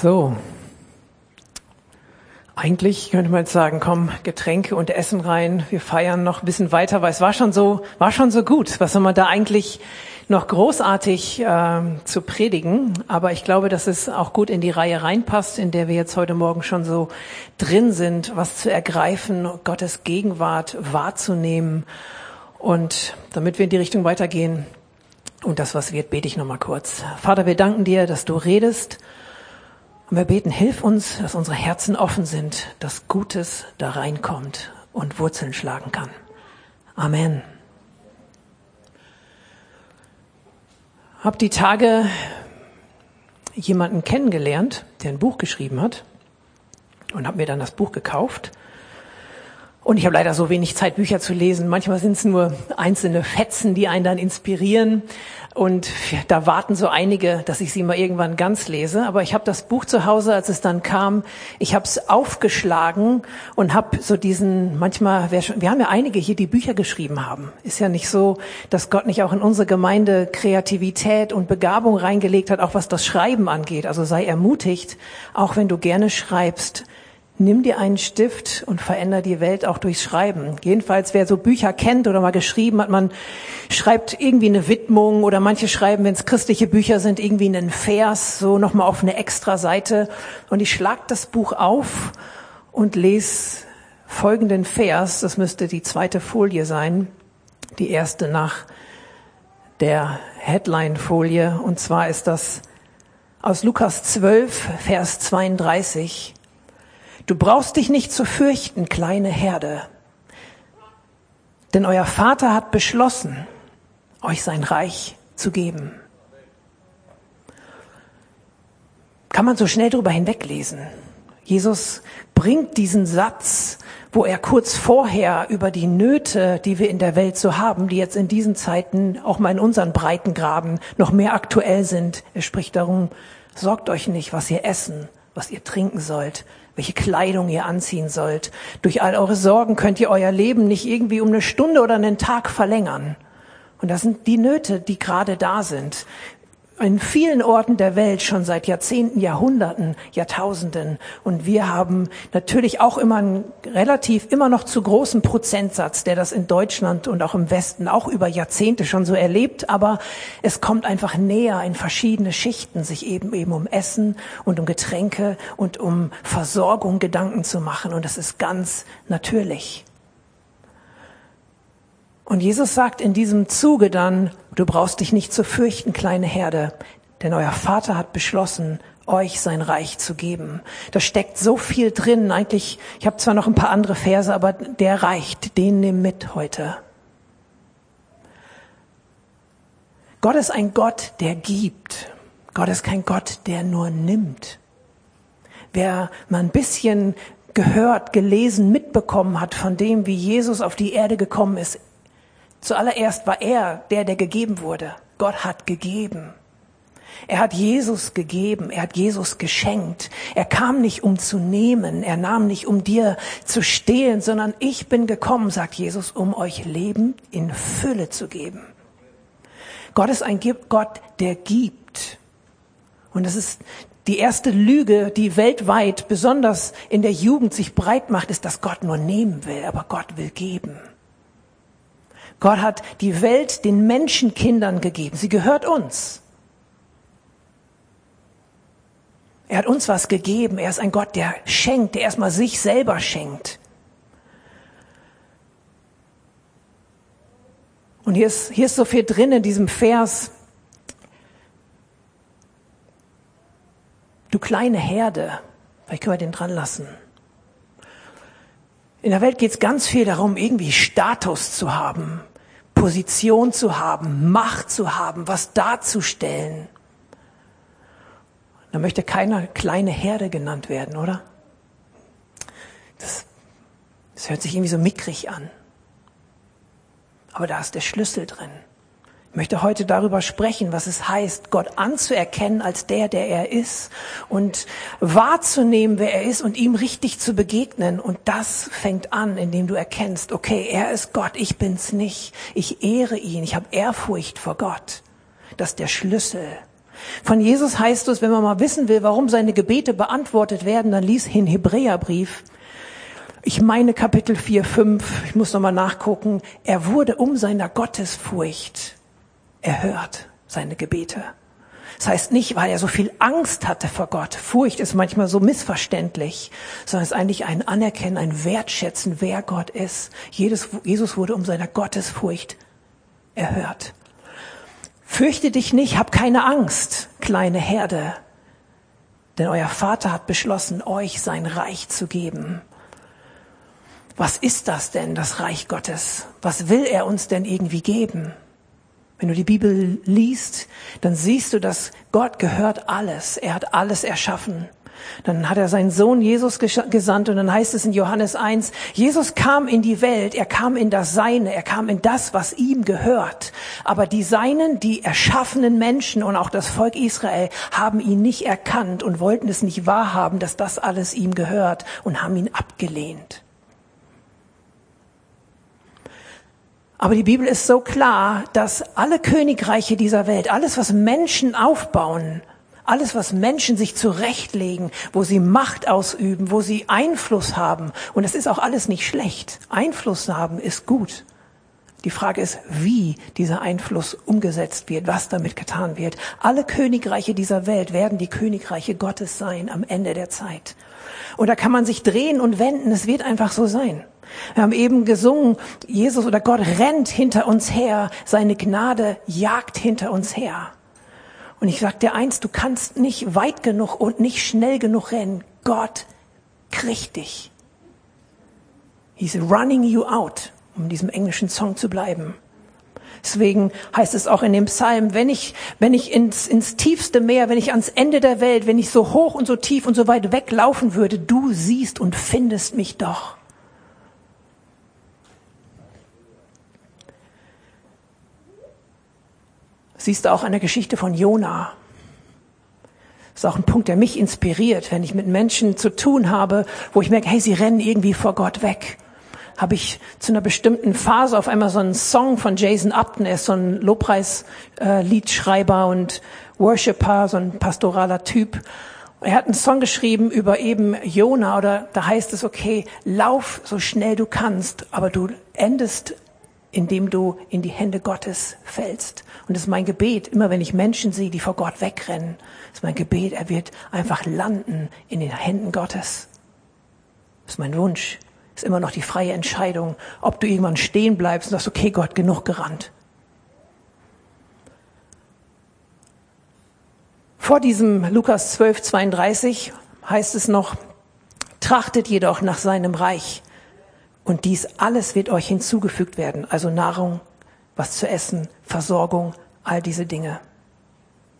So. Eigentlich könnte man jetzt sagen, komm, Getränke und Essen rein, wir feiern noch ein bisschen weiter, weil es war schon so, war schon so gut. Was soll man da eigentlich noch großartig äh, zu predigen? Aber ich glaube, dass es auch gut in die Reihe reinpasst, in der wir jetzt heute Morgen schon so drin sind, was zu ergreifen, Gottes Gegenwart wahrzunehmen. Und damit wir in die Richtung weitergehen und das, was wird, bete ich nochmal kurz. Vater, wir danken dir, dass du redest und wir beten, hilf uns, dass unsere Herzen offen sind, dass Gutes da reinkommt und Wurzeln schlagen kann. Amen. Hab die Tage jemanden kennengelernt, der ein Buch geschrieben hat und habe mir dann das Buch gekauft. Und ich habe leider so wenig Zeit, Bücher zu lesen. Manchmal sind es nur einzelne Fetzen, die einen dann inspirieren. Und da warten so einige, dass ich sie mal irgendwann ganz lese. Aber ich habe das Buch zu Hause, als es dann kam, ich habe es aufgeschlagen und habe so diesen, manchmal, wir haben ja einige hier, die Bücher geschrieben haben. Ist ja nicht so, dass Gott nicht auch in unsere Gemeinde Kreativität und Begabung reingelegt hat, auch was das Schreiben angeht. Also sei ermutigt, auch wenn du gerne schreibst, Nimm dir einen Stift und veränder die Welt auch durchs Schreiben. Jedenfalls, wer so Bücher kennt oder mal geschrieben hat, man schreibt irgendwie eine Widmung oder manche schreiben, wenn es christliche Bücher sind, irgendwie einen Vers, so nochmal auf eine extra Seite. Und ich schlag das Buch auf und lese folgenden Vers. Das müsste die zweite Folie sein. Die erste nach der Headline-Folie. Und zwar ist das aus Lukas 12, Vers 32. Du brauchst dich nicht zu fürchten, kleine Herde, denn euer Vater hat beschlossen, euch sein Reich zu geben. Kann man so schnell drüber hinweglesen. Jesus bringt diesen Satz, wo er kurz vorher über die Nöte, die wir in der Welt so haben, die jetzt in diesen Zeiten auch mal in unseren Breitengraden noch mehr aktuell sind. Er spricht darum, sorgt euch nicht, was ihr essen, was ihr trinken sollt, welche Kleidung ihr anziehen sollt. Durch all eure Sorgen könnt ihr euer Leben nicht irgendwie um eine Stunde oder einen Tag verlängern. Und das sind die Nöte, die gerade da sind in vielen Orten der Welt schon seit Jahrzehnten, Jahrhunderten, Jahrtausenden. Und wir haben natürlich auch immer einen relativ immer noch zu großen Prozentsatz, der das in Deutschland und auch im Westen auch über Jahrzehnte schon so erlebt. Aber es kommt einfach näher in verschiedene Schichten, sich eben eben um Essen und um Getränke und um Versorgung Gedanken zu machen. Und das ist ganz natürlich. Und Jesus sagt in diesem Zuge dann, du brauchst dich nicht zu fürchten, kleine Herde, denn euer Vater hat beschlossen, euch sein Reich zu geben. Da steckt so viel drin. Eigentlich, ich habe zwar noch ein paar andere Verse, aber der reicht. Den nimm mit heute. Gott ist ein Gott, der gibt. Gott ist kein Gott, der nur nimmt. Wer mal ein bisschen gehört, gelesen, mitbekommen hat von dem, wie Jesus auf die Erde gekommen ist, Zuallererst war er der, der gegeben wurde. Gott hat gegeben. Er hat Jesus gegeben, er hat Jesus geschenkt. Er kam nicht, um zu nehmen, er nahm nicht, um dir zu stehlen, sondern ich bin gekommen, sagt Jesus, um euch Leben in Fülle zu geben. Gott ist ein Gott, der gibt. Und das ist die erste Lüge, die weltweit, besonders in der Jugend sich breit macht, ist, dass Gott nur nehmen will, aber Gott will geben. Gott hat die Welt den Menschenkindern gegeben. Sie gehört uns. Er hat uns was gegeben. Er ist ein Gott, der schenkt, der erstmal sich selber schenkt. Und hier ist, hier ist so viel drin in diesem Vers. Du kleine Herde, vielleicht können wir den dran lassen. In der Welt geht es ganz viel darum, irgendwie Status zu haben, Position zu haben, Macht zu haben, was darzustellen. Da möchte keiner kleine Herde genannt werden, oder? Das, das hört sich irgendwie so mickrig an. Aber da ist der Schlüssel drin. Ich möchte heute darüber sprechen, was es heißt, Gott anzuerkennen als der, der er ist und wahrzunehmen, wer er ist und ihm richtig zu begegnen. Und das fängt an, indem du erkennst, okay, er ist Gott, ich bin's nicht. Ich ehre ihn, ich habe Ehrfurcht vor Gott. Das ist der Schlüssel. Von Jesus heißt es, wenn man mal wissen will, warum seine Gebete beantwortet werden, dann lies den Hebräerbrief. Ich meine Kapitel 4, 5, ich muss nochmal nachgucken. Er wurde um seiner Gottesfurcht erhört, seine Gebete. Das heißt nicht, weil er so viel Angst hatte vor Gott. Furcht ist manchmal so missverständlich, sondern es ist eigentlich ein Anerkennen, ein Wertschätzen, wer Gott ist. Jesus wurde um seiner Gottesfurcht erhört. Fürchte dich nicht, hab keine Angst, kleine Herde, denn euer Vater hat beschlossen, euch sein Reich zu geben. Was ist das denn, das Reich Gottes? Was will er uns denn irgendwie geben? Wenn du die Bibel liest, dann siehst du, dass Gott gehört alles. Er hat alles erschaffen. Dann hat er seinen Sohn Jesus gesandt und dann heißt es in Johannes 1, Jesus kam in die Welt, er kam in das Seine, er kam in das, was ihm gehört. Aber die Seinen, die erschaffenen Menschen und auch das Volk Israel haben ihn nicht erkannt und wollten es nicht wahrhaben, dass das alles ihm gehört und haben ihn abgelehnt. Aber die Bibel ist so klar, dass alle Königreiche dieser Welt, alles, was Menschen aufbauen, alles, was Menschen sich zurechtlegen, wo sie Macht ausüben, wo sie Einfluss haben, und das ist auch alles nicht schlecht. Einfluss haben ist gut. Die Frage ist, wie dieser Einfluss umgesetzt wird, was damit getan wird. Alle Königreiche dieser Welt werden die Königreiche Gottes sein am Ende der Zeit. Und da kann man sich drehen und wenden, es wird einfach so sein. Wir haben eben gesungen, Jesus oder Gott rennt hinter uns her, seine Gnade jagt hinter uns her. Und ich sag dir eins, du kannst nicht weit genug und nicht schnell genug rennen. Gott kriegt dich. He's running you out, um in diesem englischen Song zu bleiben. Deswegen heißt es auch in dem Psalm, wenn ich, wenn ich ins, ins tiefste Meer, wenn ich ans Ende der Welt, wenn ich so hoch und so tief und so weit weglaufen würde, du siehst und findest mich doch. Siehst du auch an der Geschichte von Jona. Das ist auch ein Punkt, der mich inspiriert, wenn ich mit Menschen zu tun habe, wo ich merke, hey, sie rennen irgendwie vor Gott weg. Habe ich zu einer bestimmten Phase auf einmal so einen Song von Jason Upton, er ist so ein Lobpreis-Liedschreiber und Worshipper, so ein pastoraler Typ. Er hat einen Song geschrieben über eben Jona oder da heißt es, okay, lauf so schnell du kannst, aber du endest indem du in die Hände Gottes fällst. Und das ist mein Gebet, immer wenn ich Menschen sehe, die vor Gott wegrennen, ist mein Gebet, er wird einfach landen in den Händen Gottes. Das ist mein Wunsch. Das ist immer noch die freie Entscheidung, ob du irgendwann stehen bleibst und sagst, okay, Gott, genug gerannt. Vor diesem Lukas 12, 32 heißt es noch, trachtet jedoch nach seinem Reich und dies alles wird euch hinzugefügt werden, also Nahrung, was zu essen, Versorgung, all diese Dinge.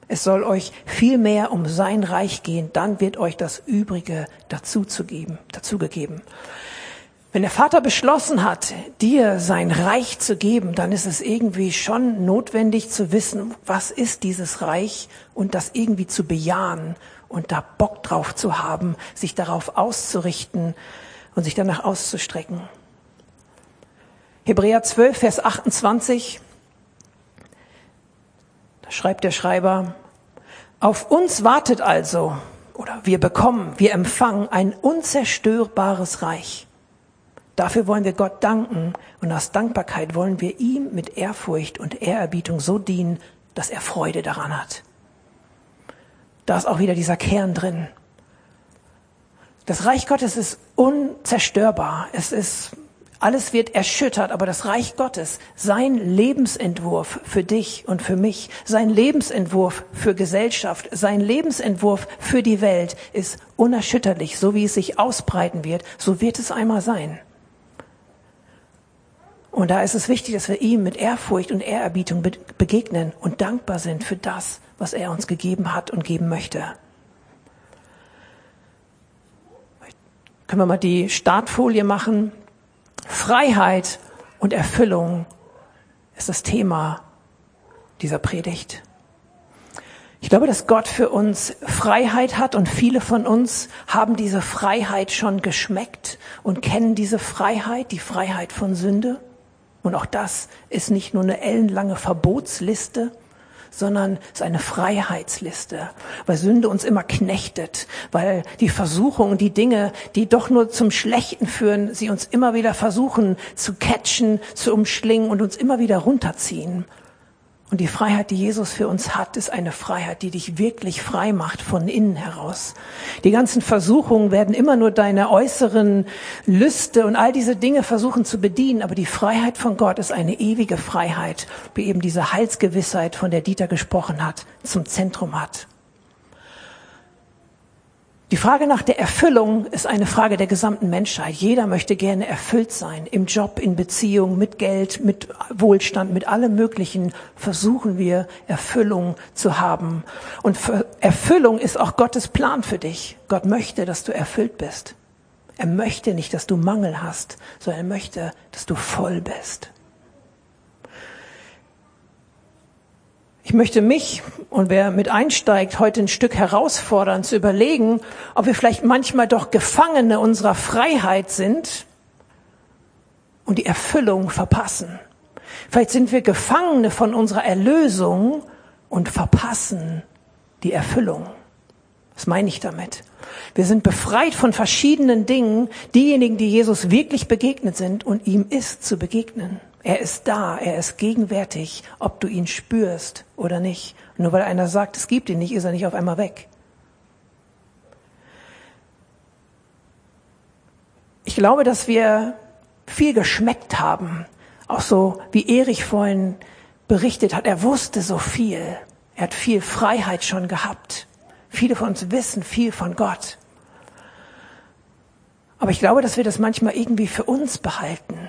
Es soll euch viel mehr um sein Reich gehen, dann wird euch das Übrige dazu zu geben, dazugegeben. Wenn der Vater beschlossen hat, dir sein Reich zu geben, dann ist es irgendwie schon notwendig zu wissen, was ist dieses Reich und das irgendwie zu bejahen und da Bock drauf zu haben, sich darauf auszurichten und sich danach auszustrecken. Hebräer 12, Vers 28, da schreibt der Schreiber, auf uns wartet also, oder wir bekommen, wir empfangen ein unzerstörbares Reich. Dafür wollen wir Gott danken und aus Dankbarkeit wollen wir ihm mit Ehrfurcht und Ehrerbietung so dienen, dass er Freude daran hat. Da ist auch wieder dieser Kern drin. Das Reich Gottes ist unzerstörbar. Es ist alles wird erschüttert, aber das Reich Gottes, sein Lebensentwurf für dich und für mich, sein Lebensentwurf für Gesellschaft, sein Lebensentwurf für die Welt ist unerschütterlich. So wie es sich ausbreiten wird, so wird es einmal sein. Und da ist es wichtig, dass wir ihm mit Ehrfurcht und Ehrerbietung begegnen und dankbar sind für das, was er uns gegeben hat und geben möchte. Können wir mal die Startfolie machen? Freiheit und Erfüllung ist das Thema dieser Predigt. Ich glaube, dass Gott für uns Freiheit hat und viele von uns haben diese Freiheit schon geschmeckt und kennen diese Freiheit, die Freiheit von Sünde. Und auch das ist nicht nur eine ellenlange Verbotsliste, sondern es ist eine Freiheitsliste, weil Sünde uns immer knechtet, weil die Versuchungen, die Dinge, die doch nur zum Schlechten führen, sie uns immer wieder versuchen zu catchen, zu umschlingen und uns immer wieder runterziehen. Und die Freiheit, die Jesus für uns hat, ist eine Freiheit, die dich wirklich frei macht von innen heraus. Die ganzen Versuchungen werden immer nur deine äußeren Lüste und all diese Dinge versuchen zu bedienen, aber die Freiheit von Gott ist eine ewige Freiheit, wie eben diese Heilsgewissheit, von der Dieter gesprochen hat, zum Zentrum hat. Die Frage nach der Erfüllung ist eine Frage der gesamten Menschheit. Jeder möchte gerne erfüllt sein. Im Job, in Beziehung, mit Geld, mit Wohlstand, mit allem Möglichen versuchen wir Erfüllung zu haben. Und Erfüllung ist auch Gottes Plan für dich. Gott möchte, dass du erfüllt bist. Er möchte nicht, dass du Mangel hast, sondern er möchte, dass du voll bist. Ich möchte mich und wer mit einsteigt, heute ein Stück herausfordern, zu überlegen, ob wir vielleicht manchmal doch Gefangene unserer Freiheit sind und die Erfüllung verpassen. Vielleicht sind wir Gefangene von unserer Erlösung und verpassen die Erfüllung. Was meine ich damit? Wir sind befreit von verschiedenen Dingen, diejenigen, die Jesus wirklich begegnet sind und ihm ist zu begegnen. Er ist da, er ist gegenwärtig, ob du ihn spürst oder nicht. nur weil einer sagt, es gibt ihn nicht, ist er nicht auf einmal weg. Ich glaube, dass wir viel geschmeckt haben. Auch so, wie Erich vorhin berichtet hat, er wusste so viel. Er hat viel Freiheit schon gehabt. Viele von uns wissen viel von Gott. Aber ich glaube, dass wir das manchmal irgendwie für uns behalten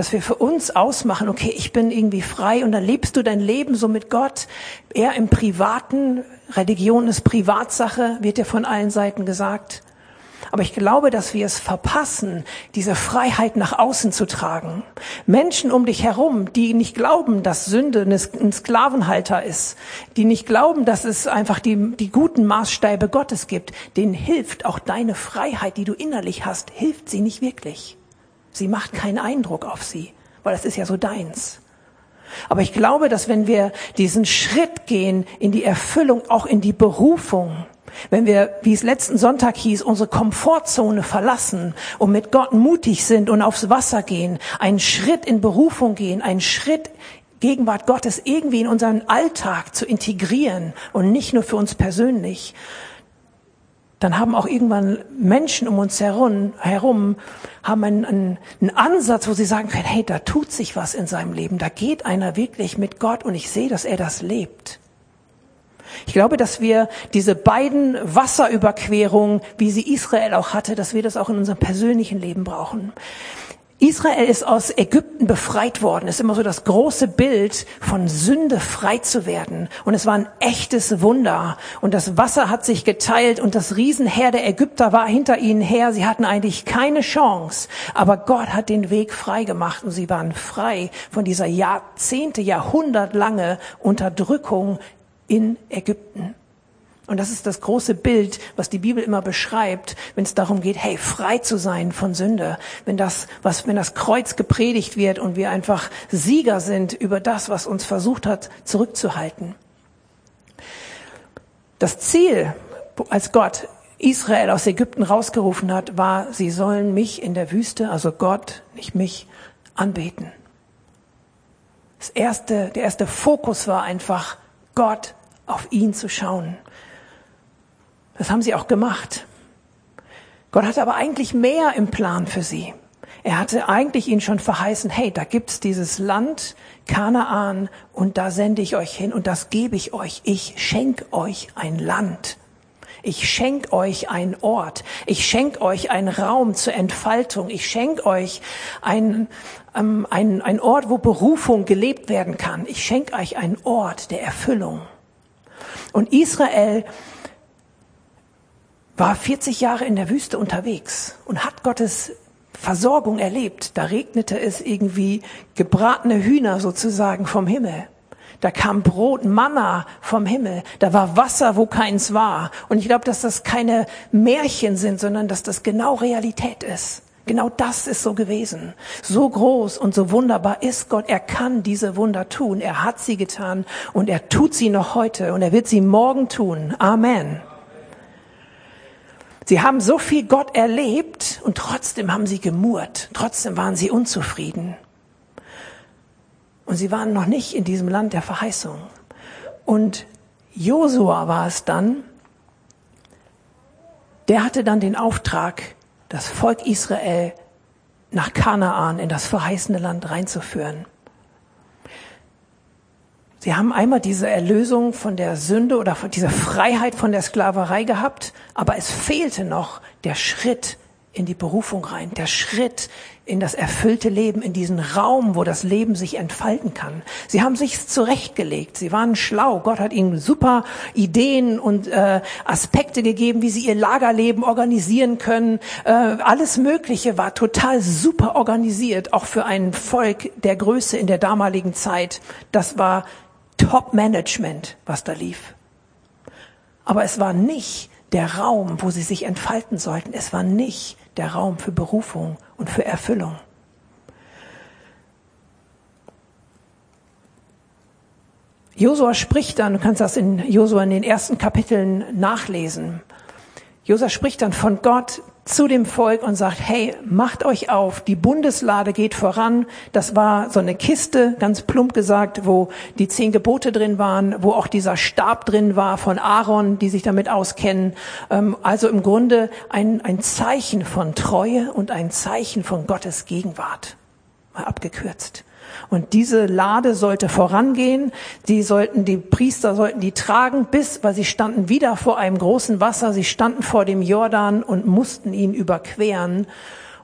dass wir für uns ausmachen, okay, ich bin irgendwie frei und dann lebst du dein Leben so mit Gott, eher im Privaten, Religion ist Privatsache, wird ja von allen Seiten gesagt. Aber ich glaube, dass wir es verpassen, diese Freiheit nach außen zu tragen. Menschen um dich herum, die nicht glauben, dass Sünde ein Sklavenhalter ist, die nicht glauben, dass es einfach die, die guten Maßstäbe Gottes gibt, denen hilft auch deine Freiheit, die du innerlich hast, hilft sie nicht wirklich. Sie macht keinen Eindruck auf sie, weil das ist ja so deins. Aber ich glaube, dass wenn wir diesen Schritt gehen in die Erfüllung, auch in die Berufung, wenn wir, wie es letzten Sonntag hieß, unsere Komfortzone verlassen und mit Gott mutig sind und aufs Wasser gehen, einen Schritt in Berufung gehen, einen Schritt Gegenwart Gottes irgendwie in unseren Alltag zu integrieren und nicht nur für uns persönlich, dann haben auch irgendwann Menschen um uns herum, herum haben einen, einen, einen Ansatz, wo sie sagen können, hey, da tut sich was in seinem Leben, da geht einer wirklich mit Gott und ich sehe, dass er das lebt. Ich glaube, dass wir diese beiden Wasserüberquerungen, wie sie Israel auch hatte, dass wir das auch in unserem persönlichen Leben brauchen. Israel ist aus Ägypten befreit worden. Es ist immer so das große Bild von Sünde frei zu werden. Und es war ein echtes Wunder. Und das Wasser hat sich geteilt und das Riesenheer der Ägypter war hinter ihnen her. Sie hatten eigentlich keine Chance. Aber Gott hat den Weg frei gemacht und sie waren frei von dieser Jahrzehnte, Jahrhundertlange Unterdrückung in Ägypten. Und das ist das große Bild, was die Bibel immer beschreibt, wenn es darum geht, hey, frei zu sein von Sünde. Wenn das, was, wenn das Kreuz gepredigt wird und wir einfach Sieger sind über das, was uns versucht hat, zurückzuhalten. Das Ziel, als Gott Israel aus Ägypten rausgerufen hat, war, sie sollen mich in der Wüste, also Gott, nicht mich, anbeten. Das erste, der erste Fokus war einfach, Gott auf ihn zu schauen. Das haben sie auch gemacht. Gott hatte aber eigentlich mehr im Plan für sie. Er hatte eigentlich ihnen schon verheißen, hey, da gibt's dieses Land, Kanaan, und da sende ich euch hin und das gebe ich euch. Ich schenk euch ein Land. Ich schenk euch einen Ort. Ich schenk euch einen Raum zur Entfaltung. Ich schenk euch einen, ähm, einen, einen Ort, wo Berufung gelebt werden kann. Ich schenk euch einen Ort der Erfüllung. Und Israel war 40 Jahre in der Wüste unterwegs und hat Gottes Versorgung erlebt. Da regnete es irgendwie gebratene Hühner sozusagen vom Himmel. Da kam Brot, Manna vom Himmel. Da war Wasser, wo keins war. Und ich glaube, dass das keine Märchen sind, sondern dass das genau Realität ist. Genau das ist so gewesen. So groß und so wunderbar ist Gott. Er kann diese Wunder tun. Er hat sie getan und er tut sie noch heute und er wird sie morgen tun. Amen. Sie haben so viel Gott erlebt und trotzdem haben sie gemurrt. Trotzdem waren sie unzufrieden. Und sie waren noch nicht in diesem Land der Verheißung. Und Josua war es dann, der hatte dann den Auftrag, das Volk Israel nach Kanaan in das verheißene Land reinzuführen. Sie haben einmal diese Erlösung von der Sünde oder diese Freiheit von der Sklaverei gehabt, aber es fehlte noch der Schritt in die Berufung rein, der Schritt in das erfüllte Leben, in diesen Raum, wo das Leben sich entfalten kann. Sie haben sich zurechtgelegt, sie waren schlau. Gott hat ihnen super Ideen und äh, Aspekte gegeben, wie sie ihr Lagerleben organisieren können. Äh, alles Mögliche war total super organisiert, auch für ein Volk der Größe in der damaligen Zeit. Das war Top-Management, was da lief. Aber es war nicht der Raum, wo sie sich entfalten sollten. Es war nicht der Raum für Berufung und für Erfüllung. Josua spricht dann, du kannst das in Josua in den ersten Kapiteln nachlesen. Josua spricht dann von Gott, zu dem Volk und sagt, hey, macht euch auf, die Bundeslade geht voran. Das war so eine Kiste, ganz plump gesagt, wo die zehn Gebote drin waren, wo auch dieser Stab drin war von Aaron, die sich damit auskennen. Ähm, also im Grunde ein, ein Zeichen von Treue und ein Zeichen von Gottes Gegenwart. Mal abgekürzt. Und diese Lade sollte vorangehen. Die sollten, die Priester sollten die tragen bis, weil sie standen wieder vor einem großen Wasser. Sie standen vor dem Jordan und mussten ihn überqueren.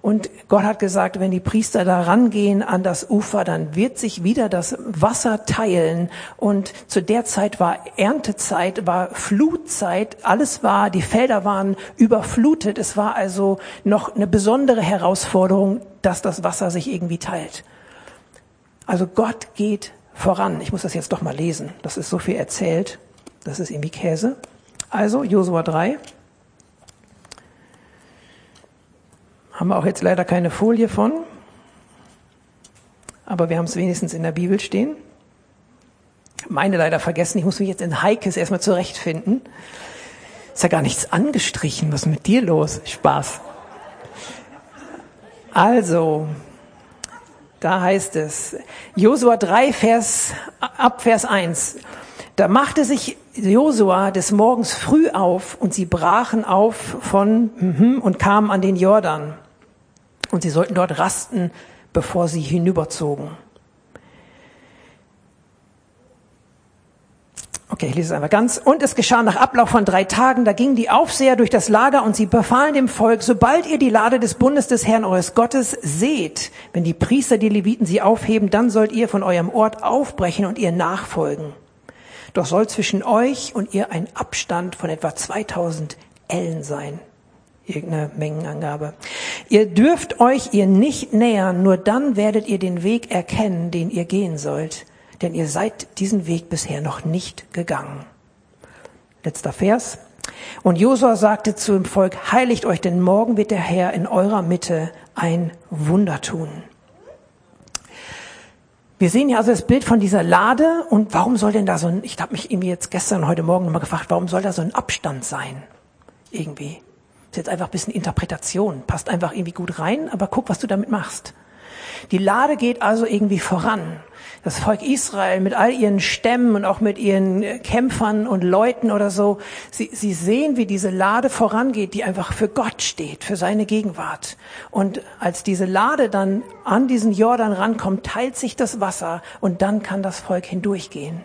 Und Gott hat gesagt, wenn die Priester da rangehen an das Ufer, dann wird sich wieder das Wasser teilen. Und zu der Zeit war Erntezeit, war Flutzeit. Alles war, die Felder waren überflutet. Es war also noch eine besondere Herausforderung, dass das Wasser sich irgendwie teilt. Also Gott geht voran. Ich muss das jetzt doch mal lesen. Das ist so viel erzählt. Das ist irgendwie Käse. Also Josua 3. Haben wir auch jetzt leider keine Folie von. Aber wir haben es wenigstens in der Bibel stehen. Meine leider vergessen. Ich muss mich jetzt in Heikes erstmal zurechtfinden. Ist ja gar nichts angestrichen. Was ist mit dir los? Spaß. Also, da heißt es, Josua 3, Vers, ab Vers 1. Da machte sich Josua des Morgens früh auf und sie brachen auf von mhm, und kamen an den Jordan. Und sie sollten dort rasten, bevor sie hinüberzogen. Okay, ich lese es einmal ganz. Und es geschah nach Ablauf von drei Tagen, da gingen die Aufseher durch das Lager und sie befahlen dem Volk, sobald ihr die Lade des Bundes des Herrn eures Gottes seht, wenn die Priester, die Leviten sie aufheben, dann sollt ihr von eurem Ort aufbrechen und ihr nachfolgen. Doch soll zwischen euch und ihr ein Abstand von etwa 2000 Ellen sein. Irgendeine Mengenangabe. Ihr dürft euch ihr nicht nähern, nur dann werdet ihr den Weg erkennen, den ihr gehen sollt denn ihr seid diesen Weg bisher noch nicht gegangen. Letzter Vers. Und Josua sagte zu dem Volk, heiligt euch, denn morgen wird der Herr in eurer Mitte ein Wunder tun. Wir sehen hier also das Bild von dieser Lade und warum soll denn da so ein, ich habe mich irgendwie jetzt gestern, heute Morgen nochmal gefragt, warum soll da so ein Abstand sein? Irgendwie. Ist jetzt einfach ein bisschen Interpretation, passt einfach irgendwie gut rein, aber guck, was du damit machst. Die Lade geht also irgendwie voran das Volk Israel mit all ihren Stämmen und auch mit ihren Kämpfern und Leuten oder so, sie, sie sehen, wie diese Lade vorangeht, die einfach für Gott steht, für seine Gegenwart. Und als diese Lade dann an diesen Jordan rankommt, teilt sich das Wasser und dann kann das Volk hindurchgehen.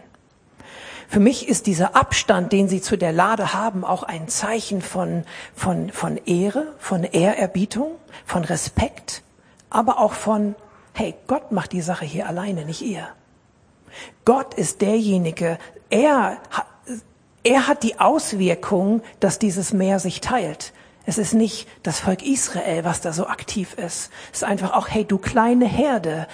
Für mich ist dieser Abstand, den sie zu der Lade haben, auch ein Zeichen von, von, von Ehre, von Ehrerbietung, von Respekt, aber auch von hey, Gott macht die Sache hier alleine, nicht ihr. Gott ist derjenige, er, er hat die Auswirkung, dass dieses Meer sich teilt. Es ist nicht das Volk Israel, was da so aktiv ist. Es ist einfach auch, hey, du kleine Herde,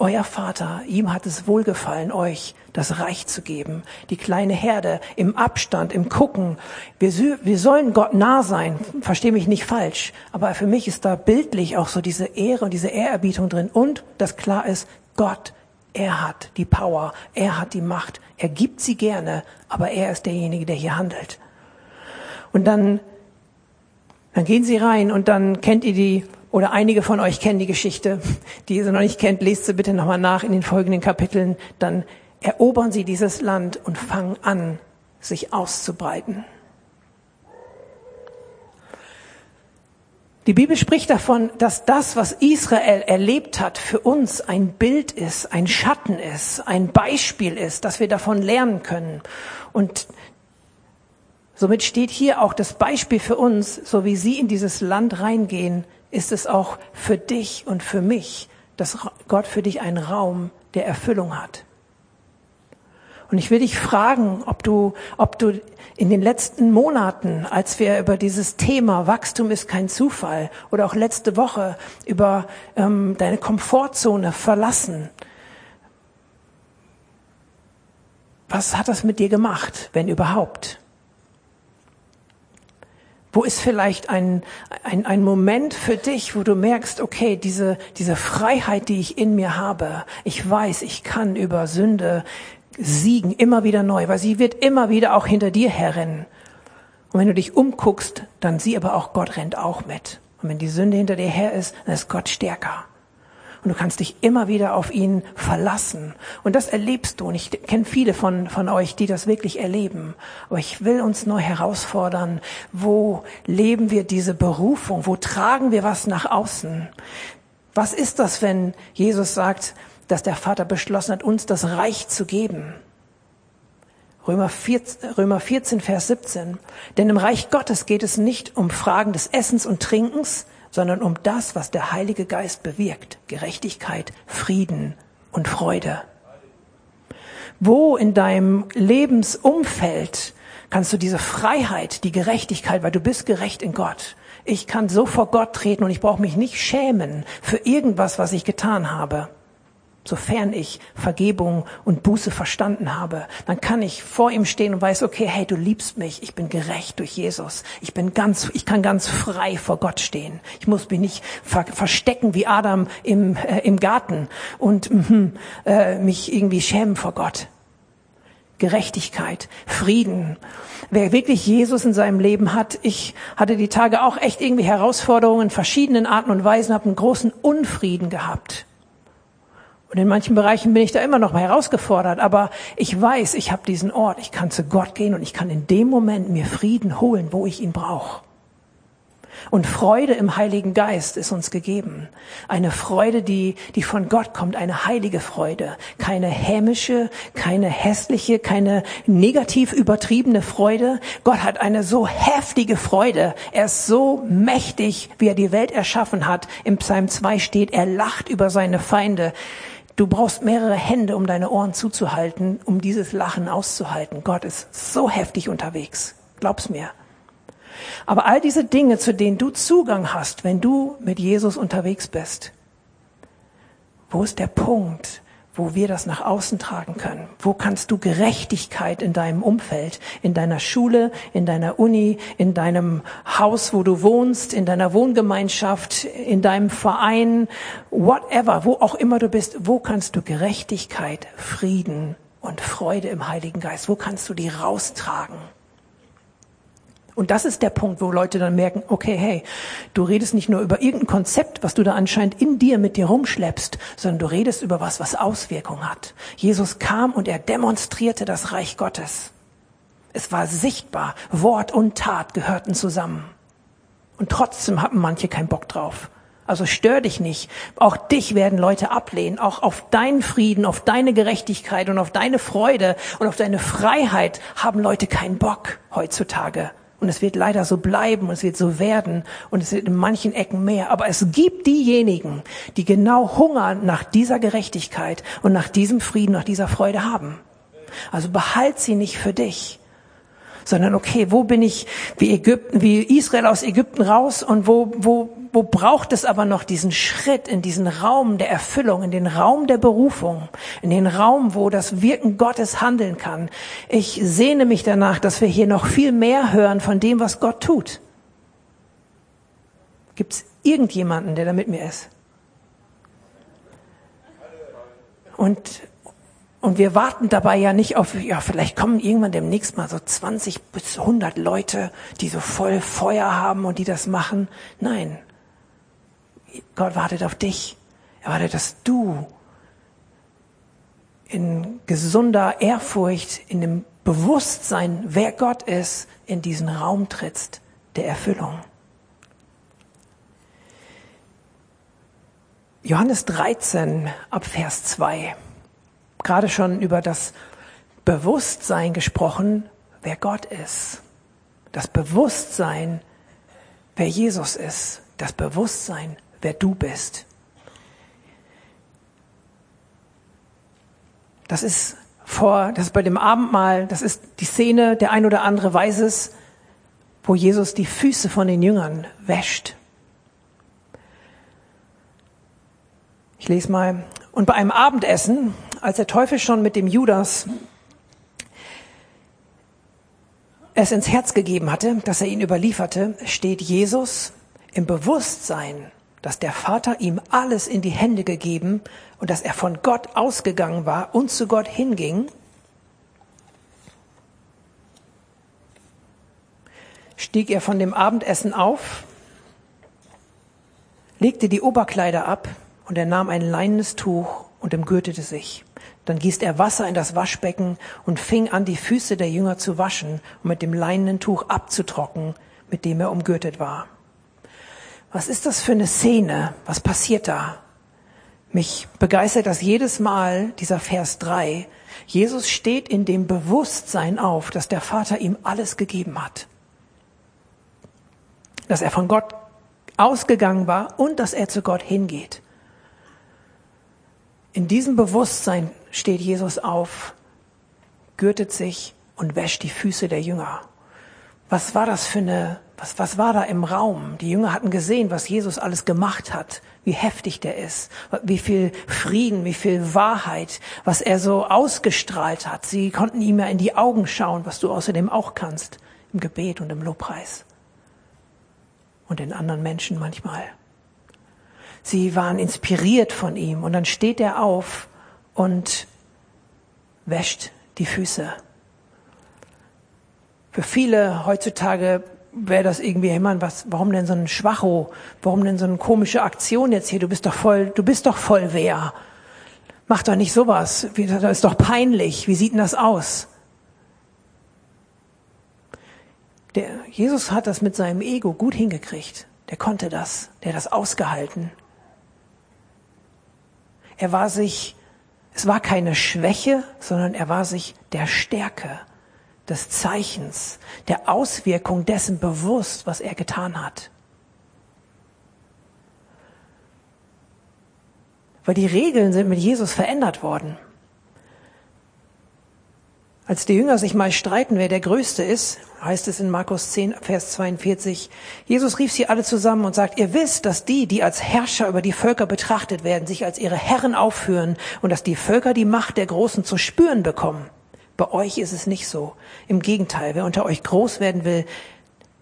Euer Vater, ihm hat es wohlgefallen, euch das Reich zu geben. Die kleine Herde im Abstand, im Gucken. Wir, wir sollen Gott nah sein. Versteh mich nicht falsch. Aber für mich ist da bildlich auch so diese Ehre und diese Ehrerbietung drin. Und das klar ist, Gott, er hat die Power. Er hat die Macht. Er gibt sie gerne. Aber er ist derjenige, der hier handelt. Und dann, dann gehen sie rein und dann kennt ihr die oder einige von euch kennen die Geschichte, die ihr noch nicht kennt, lest sie bitte nochmal nach in den folgenden Kapiteln. Dann erobern sie dieses Land und fangen an, sich auszubreiten. Die Bibel spricht davon, dass das, was Israel erlebt hat, für uns ein Bild ist, ein Schatten ist, ein Beispiel ist, dass wir davon lernen können. Und somit steht hier auch das Beispiel für uns, so wie sie in dieses Land reingehen, ist es auch für dich und für mich, dass Gott für dich einen Raum der Erfüllung hat. Und ich will dich fragen, ob du, ob du in den letzten Monaten, als wir über dieses Thema Wachstum ist kein Zufall oder auch letzte Woche über ähm, deine Komfortzone verlassen, was hat das mit dir gemacht, wenn überhaupt? Wo ist vielleicht ein, ein, ein Moment für dich, wo du merkst, okay, diese, diese Freiheit, die ich in mir habe, ich weiß, ich kann über Sünde siegen, immer wieder neu, weil sie wird immer wieder auch hinter dir herrennen. Und wenn du dich umguckst, dann sieh aber auch, Gott rennt auch mit. Und wenn die Sünde hinter dir her ist, dann ist Gott stärker und du kannst dich immer wieder auf ihn verlassen. Und das erlebst du. Und ich kenne viele von, von euch, die das wirklich erleben. Aber ich will uns neu herausfordern, wo leben wir diese Berufung? Wo tragen wir was nach außen? Was ist das, wenn Jesus sagt, dass der Vater beschlossen hat, uns das Reich zu geben? Römer 14, Römer 14, Vers 17. Denn im Reich Gottes geht es nicht um Fragen des Essens und Trinkens, sondern um das, was der Heilige Geist bewirkt. Gerechtigkeit, Frieden und Freude. Wo in deinem Lebensumfeld kannst du diese Freiheit, die Gerechtigkeit, weil du bist gerecht in Gott. Ich kann so vor Gott treten und ich brauche mich nicht schämen für irgendwas, was ich getan habe sofern ich Vergebung und Buße verstanden habe, dann kann ich vor ihm stehen und weiß, okay, hey, du liebst mich, ich bin gerecht durch Jesus, ich bin ganz, ich kann ganz frei vor Gott stehen. Ich muss mich nicht ver verstecken wie Adam im, äh, im Garten und mm, äh, mich irgendwie schämen vor Gott. Gerechtigkeit, Frieden. Wer wirklich Jesus in seinem Leben hat, ich hatte die Tage auch echt irgendwie Herausforderungen in verschiedenen Arten und Weisen, habe einen großen Unfrieden gehabt und in manchen Bereichen bin ich da immer noch mal herausgefordert, aber ich weiß, ich habe diesen Ort, ich kann zu Gott gehen und ich kann in dem Moment mir Frieden holen, wo ich ihn brauche. Und Freude im Heiligen Geist ist uns gegeben. Eine Freude, die, die von Gott kommt, eine heilige Freude. Keine hämische, keine hässliche, keine negativ übertriebene Freude. Gott hat eine so heftige Freude. Er ist so mächtig, wie er die Welt erschaffen hat. Im Psalm 2 steht, er lacht über seine Feinde. Du brauchst mehrere Hände, um deine Ohren zuzuhalten, um dieses Lachen auszuhalten. Gott ist so heftig unterwegs. Glaub's mir. Aber all diese Dinge, zu denen du Zugang hast, wenn du mit Jesus unterwegs bist, wo ist der Punkt, wo wir das nach außen tragen können. Wo kannst du Gerechtigkeit in deinem Umfeld, in deiner Schule, in deiner Uni, in deinem Haus, wo du wohnst, in deiner Wohngemeinschaft, in deinem Verein, whatever, wo auch immer du bist, wo kannst du Gerechtigkeit, Frieden und Freude im Heiligen Geist, wo kannst du die raustragen? Und das ist der Punkt, wo Leute dann merken, okay, hey, du redest nicht nur über irgendein Konzept, was du da anscheinend in dir mit dir rumschleppst, sondern du redest über was, was Auswirkungen hat. Jesus kam und er demonstrierte das Reich Gottes. Es war sichtbar, Wort und Tat gehörten zusammen. Und trotzdem hatten manche keinen Bock drauf. Also stör dich nicht. Auch dich werden Leute ablehnen. Auch auf deinen Frieden, auf deine Gerechtigkeit und auf deine Freude und auf deine Freiheit haben Leute keinen Bock heutzutage. Und es wird leider so bleiben und es wird so werden und es wird in manchen Ecken mehr. Aber es gibt diejenigen, die genau Hunger nach dieser Gerechtigkeit und nach diesem Frieden, nach dieser Freude haben. Also behalt sie nicht für dich, sondern okay, wo bin ich wie Ägypten, wie Israel aus Ägypten raus und wo, wo, wo braucht es aber noch diesen Schritt in diesen Raum der Erfüllung, in den Raum der Berufung, in den Raum, wo das Wirken Gottes handeln kann. Ich sehne mich danach, dass wir hier noch viel mehr hören von dem, was Gott tut. Gibt es irgendjemanden, der da mit mir ist? Und, und wir warten dabei ja nicht auf, ja, vielleicht kommen irgendwann demnächst mal so 20 bis 100 Leute, die so voll Feuer haben und die das machen. Nein. Gott wartet auf dich. Er wartet, dass du in gesunder Ehrfurcht, in dem Bewusstsein, wer Gott ist, in diesen Raum trittst der Erfüllung. Johannes 13 ab Vers 2. Gerade schon über das Bewusstsein gesprochen, wer Gott ist. Das Bewusstsein, wer Jesus ist. Das Bewusstsein, wer du bist. Das ist vor, das ist bei dem Abendmahl, das ist die Szene, der ein oder andere weiß es, wo Jesus die Füße von den Jüngern wäscht. Ich lese mal. Und bei einem Abendessen, als der Teufel schon mit dem Judas es ins Herz gegeben hatte, dass er ihn überlieferte, steht Jesus im Bewusstsein, dass der Vater ihm alles in die Hände gegeben und dass er von Gott ausgegangen war und zu Gott hinging, stieg er von dem Abendessen auf, legte die Oberkleider ab und er nahm ein leinenes Tuch und umgürtete sich. Dann gießt er Wasser in das Waschbecken und fing an, die Füße der Jünger zu waschen und mit dem leinenen Tuch abzutrocknen, mit dem er umgürtet war. Was ist das für eine Szene? Was passiert da? Mich begeistert das jedes Mal, dieser Vers 3. Jesus steht in dem Bewusstsein auf, dass der Vater ihm alles gegeben hat. Dass er von Gott ausgegangen war und dass er zu Gott hingeht. In diesem Bewusstsein steht Jesus auf, gürtet sich und wäscht die Füße der Jünger. Was war das für eine, was, was war da im Raum? Die Jünger hatten gesehen, was Jesus alles gemacht hat, wie heftig der ist, wie viel Frieden, wie viel Wahrheit, was er so ausgestrahlt hat. Sie konnten ihm ja in die Augen schauen, was du außerdem auch kannst, im Gebet und im Lobpreis. Und den anderen Menschen manchmal. Sie waren inspiriert von ihm. Und dann steht er auf und wäscht die Füße. Für viele heutzutage wäre das irgendwie, hey was, warum denn so ein Schwacho? Warum denn so eine komische Aktion jetzt hier? Du bist doch voll, du bist doch voll wer? Mach doch nicht sowas. Das ist doch peinlich. Wie sieht denn das aus? Der, Jesus hat das mit seinem Ego gut hingekriegt. Der konnte das. Der hat das ausgehalten. Er war sich, es war keine Schwäche, sondern er war sich der Stärke, des Zeichens, der Auswirkung dessen bewusst, was er getan hat. Weil die Regeln sind mit Jesus verändert worden. Als die Jünger sich mal streiten, wer der Größte ist, heißt es in Markus 10, Vers 42, Jesus rief sie alle zusammen und sagt, ihr wisst, dass die, die als Herrscher über die Völker betrachtet werden, sich als ihre Herren aufführen und dass die Völker die Macht der Großen zu spüren bekommen. Bei euch ist es nicht so. Im Gegenteil, wer unter euch groß werden will,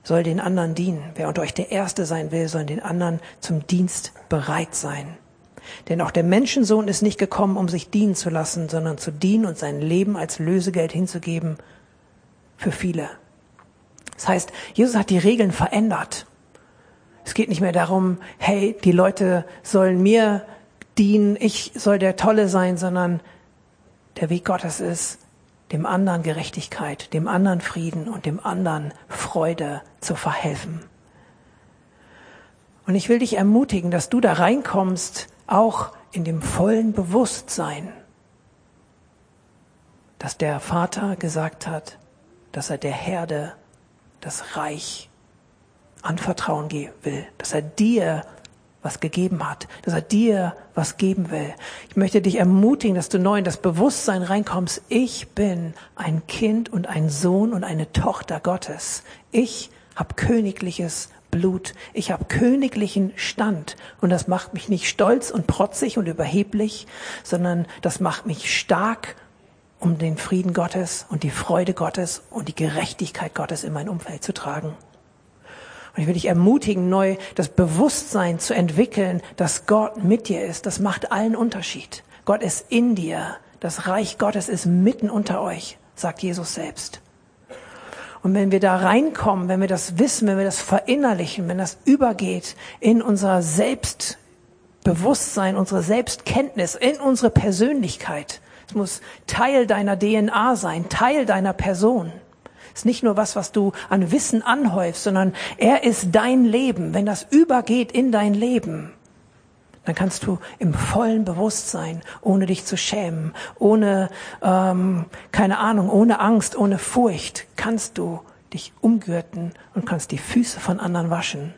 soll den anderen dienen. Wer unter euch der Erste sein will, soll den anderen zum Dienst bereit sein. Denn auch der Menschensohn ist nicht gekommen, um sich dienen zu lassen, sondern zu dienen und sein Leben als Lösegeld hinzugeben für viele. Das heißt, Jesus hat die Regeln verändert. Es geht nicht mehr darum, hey, die Leute sollen mir dienen, ich soll der Tolle sein, sondern der Weg Gottes ist, dem anderen Gerechtigkeit, dem anderen Frieden und dem anderen Freude zu verhelfen. Und ich will dich ermutigen, dass du da reinkommst auch in dem vollen Bewusstsein, dass der Vater gesagt hat, dass er der Herde das Reich anvertrauen will, dass er dir was gegeben hat, dass er dir was geben will. Ich möchte dich ermutigen, dass du neu in das Bewusstsein reinkommst. Ich bin ein Kind und ein Sohn und eine Tochter Gottes. Ich habe königliches Blut. Ich habe königlichen Stand. Und das macht mich nicht stolz und protzig und überheblich, sondern das macht mich stark, um den Frieden Gottes und die Freude Gottes und die Gerechtigkeit Gottes in mein Umfeld zu tragen. Und ich will dich ermutigen, neu das Bewusstsein zu entwickeln, dass Gott mit dir ist. Das macht allen Unterschied. Gott ist in dir. Das Reich Gottes ist mitten unter euch, sagt Jesus selbst. Und wenn wir da reinkommen, wenn wir das wissen, wenn wir das verinnerlichen, wenn das übergeht in unser Selbstbewusstsein, unsere Selbstkenntnis, in unsere Persönlichkeit, es muss Teil deiner DNA sein, Teil deiner Person ist nicht nur was, was du an Wissen anhäufst, sondern er ist dein Leben. Wenn das übergeht in dein Leben, dann kannst du im vollen Bewusstsein, ohne dich zu schämen, ohne, ähm, keine Ahnung, ohne Angst, ohne Furcht, kannst du dich umgürten und kannst die Füße von anderen waschen.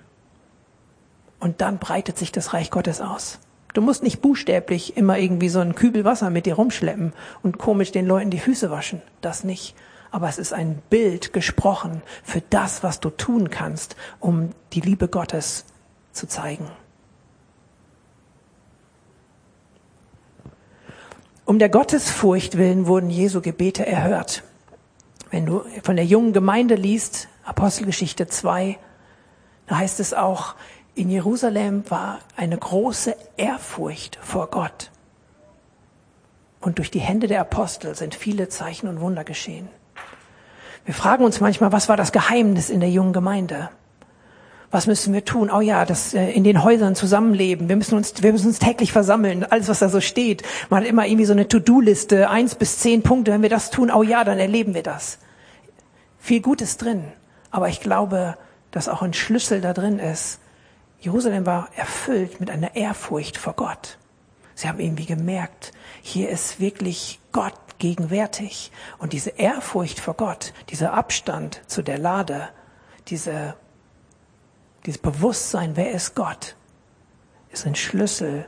Und dann breitet sich das Reich Gottes aus. Du musst nicht buchstäblich immer irgendwie so einen Kübel Wasser mit dir rumschleppen und komisch den Leuten die Füße waschen. Das nicht aber es ist ein Bild gesprochen für das, was du tun kannst, um die Liebe Gottes zu zeigen. Um der Gottesfurcht willen wurden Jesu Gebete erhört. Wenn du von der jungen Gemeinde liest, Apostelgeschichte 2, da heißt es auch, in Jerusalem war eine große Ehrfurcht vor Gott. Und durch die Hände der Apostel sind viele Zeichen und Wunder geschehen. Wir fragen uns manchmal, was war das Geheimnis in der jungen Gemeinde? Was müssen wir tun? Oh ja, das äh, in den Häusern zusammenleben. Wir müssen uns, wir müssen uns täglich versammeln. Alles, was da so steht. Man hat immer irgendwie so eine To-Do-Liste, eins bis zehn Punkte. Wenn wir das tun, oh ja, dann erleben wir das. Viel Gutes drin. Aber ich glaube, dass auch ein Schlüssel da drin ist. Jerusalem war erfüllt mit einer Ehrfurcht vor Gott. Sie haben irgendwie gemerkt, hier ist wirklich Gott gegenwärtig. Und diese Ehrfurcht vor Gott, dieser Abstand zu der Lade, diese, dieses Bewusstsein, wer ist Gott, ist ein Schlüssel,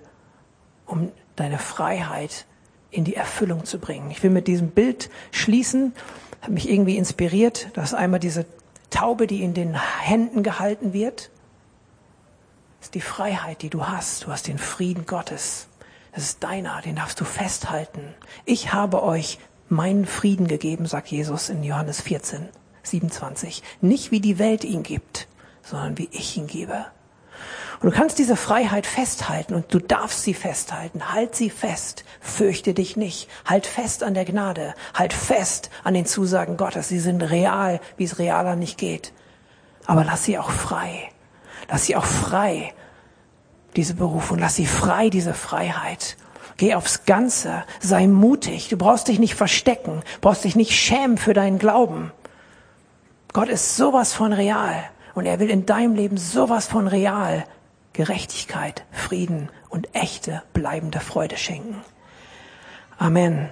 um deine Freiheit in die Erfüllung zu bringen. Ich will mit diesem Bild schließen, hat mich irgendwie inspiriert. Das ist einmal diese Taube, die in den Händen gehalten wird. Ist die Freiheit, die du hast. Du hast den Frieden Gottes. Das ist deiner, den darfst du festhalten. Ich habe euch meinen Frieden gegeben, sagt Jesus in Johannes 14, 27. Nicht wie die Welt ihn gibt, sondern wie ich ihn gebe. Und du kannst diese Freiheit festhalten und du darfst sie festhalten. Halt sie fest. Fürchte dich nicht. Halt fest an der Gnade. Halt fest an den Zusagen Gottes. Sie sind real, wie es realer nicht geht. Aber lass sie auch frei. Lass sie auch frei diese Berufung. Lass sie frei, diese Freiheit. Geh aufs Ganze. Sei mutig. Du brauchst dich nicht verstecken. Brauchst dich nicht schämen für deinen Glauben. Gott ist sowas von real. Und er will in deinem Leben sowas von real Gerechtigkeit, Frieden und echte bleibende Freude schenken. Amen.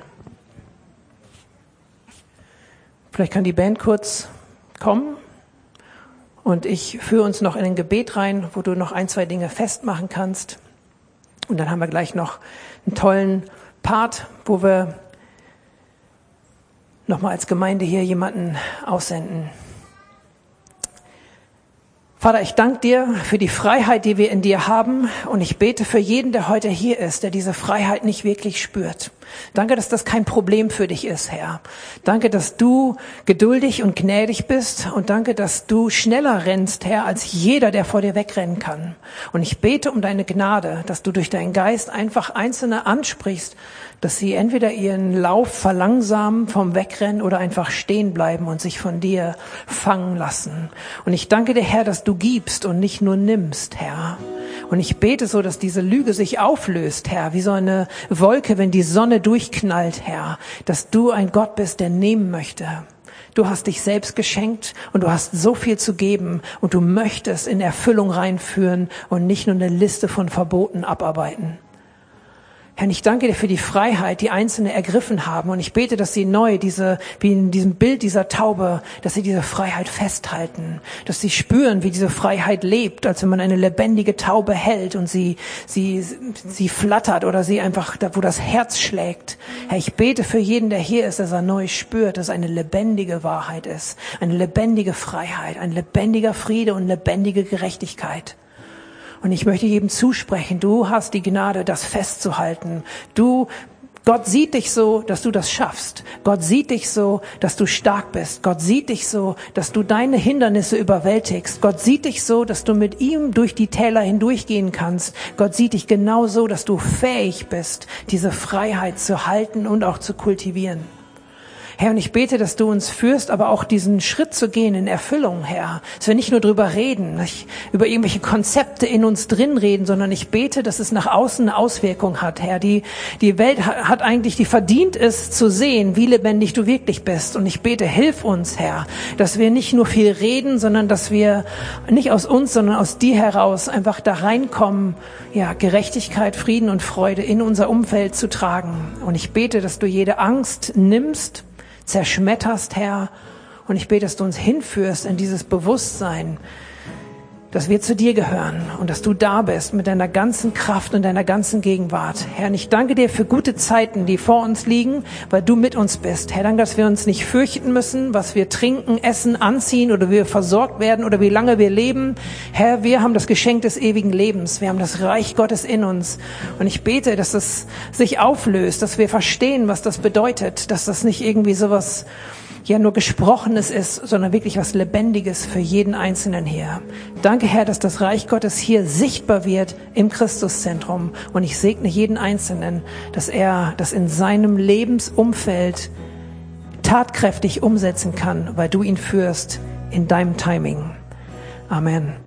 Vielleicht kann die Band kurz kommen. Und ich führe uns noch in ein Gebet rein, wo du noch ein, zwei Dinge festmachen kannst. Und dann haben wir gleich noch einen tollen Part, wo wir nochmal als Gemeinde hier jemanden aussenden. Vater, ich danke dir für die Freiheit, die wir in dir haben. Und ich bete für jeden, der heute hier ist, der diese Freiheit nicht wirklich spürt. Danke, dass das kein Problem für dich ist, Herr. Danke, dass du geduldig und gnädig bist. Und danke, dass du schneller rennst, Herr, als jeder, der vor dir wegrennen kann. Und ich bete um deine Gnade, dass du durch deinen Geist einfach Einzelne ansprichst, dass sie entweder ihren Lauf verlangsamen vom Wegrennen oder einfach stehen bleiben und sich von dir fangen lassen. Und ich danke dir, Herr, dass du gibst und nicht nur nimmst, Herr. Und ich bete so, dass diese Lüge sich auflöst, Herr, wie so eine Wolke, wenn die Sonne durchknallt, Herr, dass du ein Gott bist, der nehmen möchte. Du hast dich selbst geschenkt und du hast so viel zu geben und du möchtest in Erfüllung reinführen und nicht nur eine Liste von Verboten abarbeiten. Herr, ich danke dir für die Freiheit, die Einzelne ergriffen haben. Und ich bete, dass sie neu diese, wie in diesem Bild dieser Taube, dass sie diese Freiheit festhalten, dass sie spüren, wie diese Freiheit lebt, als wenn man eine lebendige Taube hält und sie, sie, sie flattert oder sie einfach, wo das Herz schlägt. Herr, ich bete für jeden, der hier ist, dass er neu spürt, dass eine lebendige Wahrheit ist, eine lebendige Freiheit, ein lebendiger Friede und lebendige Gerechtigkeit. Und ich möchte jedem zusprechen, du hast die Gnade, das festzuhalten. Du Gott sieht dich so, dass du das schaffst. Gott sieht dich so, dass du stark bist. Gott sieht dich so, dass du deine Hindernisse überwältigst. Gott sieht dich so, dass du mit ihm durch die Täler hindurchgehen kannst. Gott sieht dich genau so, dass du fähig bist, diese Freiheit zu halten und auch zu kultivieren. Herr, und ich bete, dass du uns führst, aber auch diesen Schritt zu gehen in Erfüllung, Herr. Dass wir nicht nur drüber reden, nicht über irgendwelche Konzepte in uns drin reden, sondern ich bete, dass es nach außen eine Auswirkung hat, Herr. Die, die Welt hat eigentlich, die verdient es zu sehen, wie lebendig du wirklich bist. Und ich bete, hilf uns, Herr, dass wir nicht nur viel reden, sondern dass wir nicht aus uns, sondern aus dir heraus einfach da reinkommen, ja, Gerechtigkeit, Frieden und Freude in unser Umfeld zu tragen. Und ich bete, dass du jede Angst nimmst, zerschmetterst, Herr. Und ich bete, dass du uns hinführst in dieses Bewusstsein, dass wir zu dir gehören und dass du da bist mit deiner ganzen Kraft und deiner ganzen Gegenwart. Herr, ich danke dir für gute Zeiten, die vor uns liegen, weil du mit uns bist. Herr, danke, dass wir uns nicht fürchten müssen, was wir trinken, essen, anziehen oder wie wir versorgt werden oder wie lange wir leben. Herr, wir haben das Geschenk des ewigen Lebens. Wir haben das Reich Gottes in uns. Und ich bete, dass es sich auflöst, dass wir verstehen, was das bedeutet, dass das nicht irgendwie sowas ja nur Gesprochenes ist, sondern wirklich was Lebendiges für jeden Einzelnen hier. Danke, Herr, dass das Reich Gottes hier sichtbar wird im Christuszentrum. Und ich segne jeden Einzelnen, dass er das in seinem Lebensumfeld tatkräftig umsetzen kann, weil du ihn führst in deinem Timing. Amen.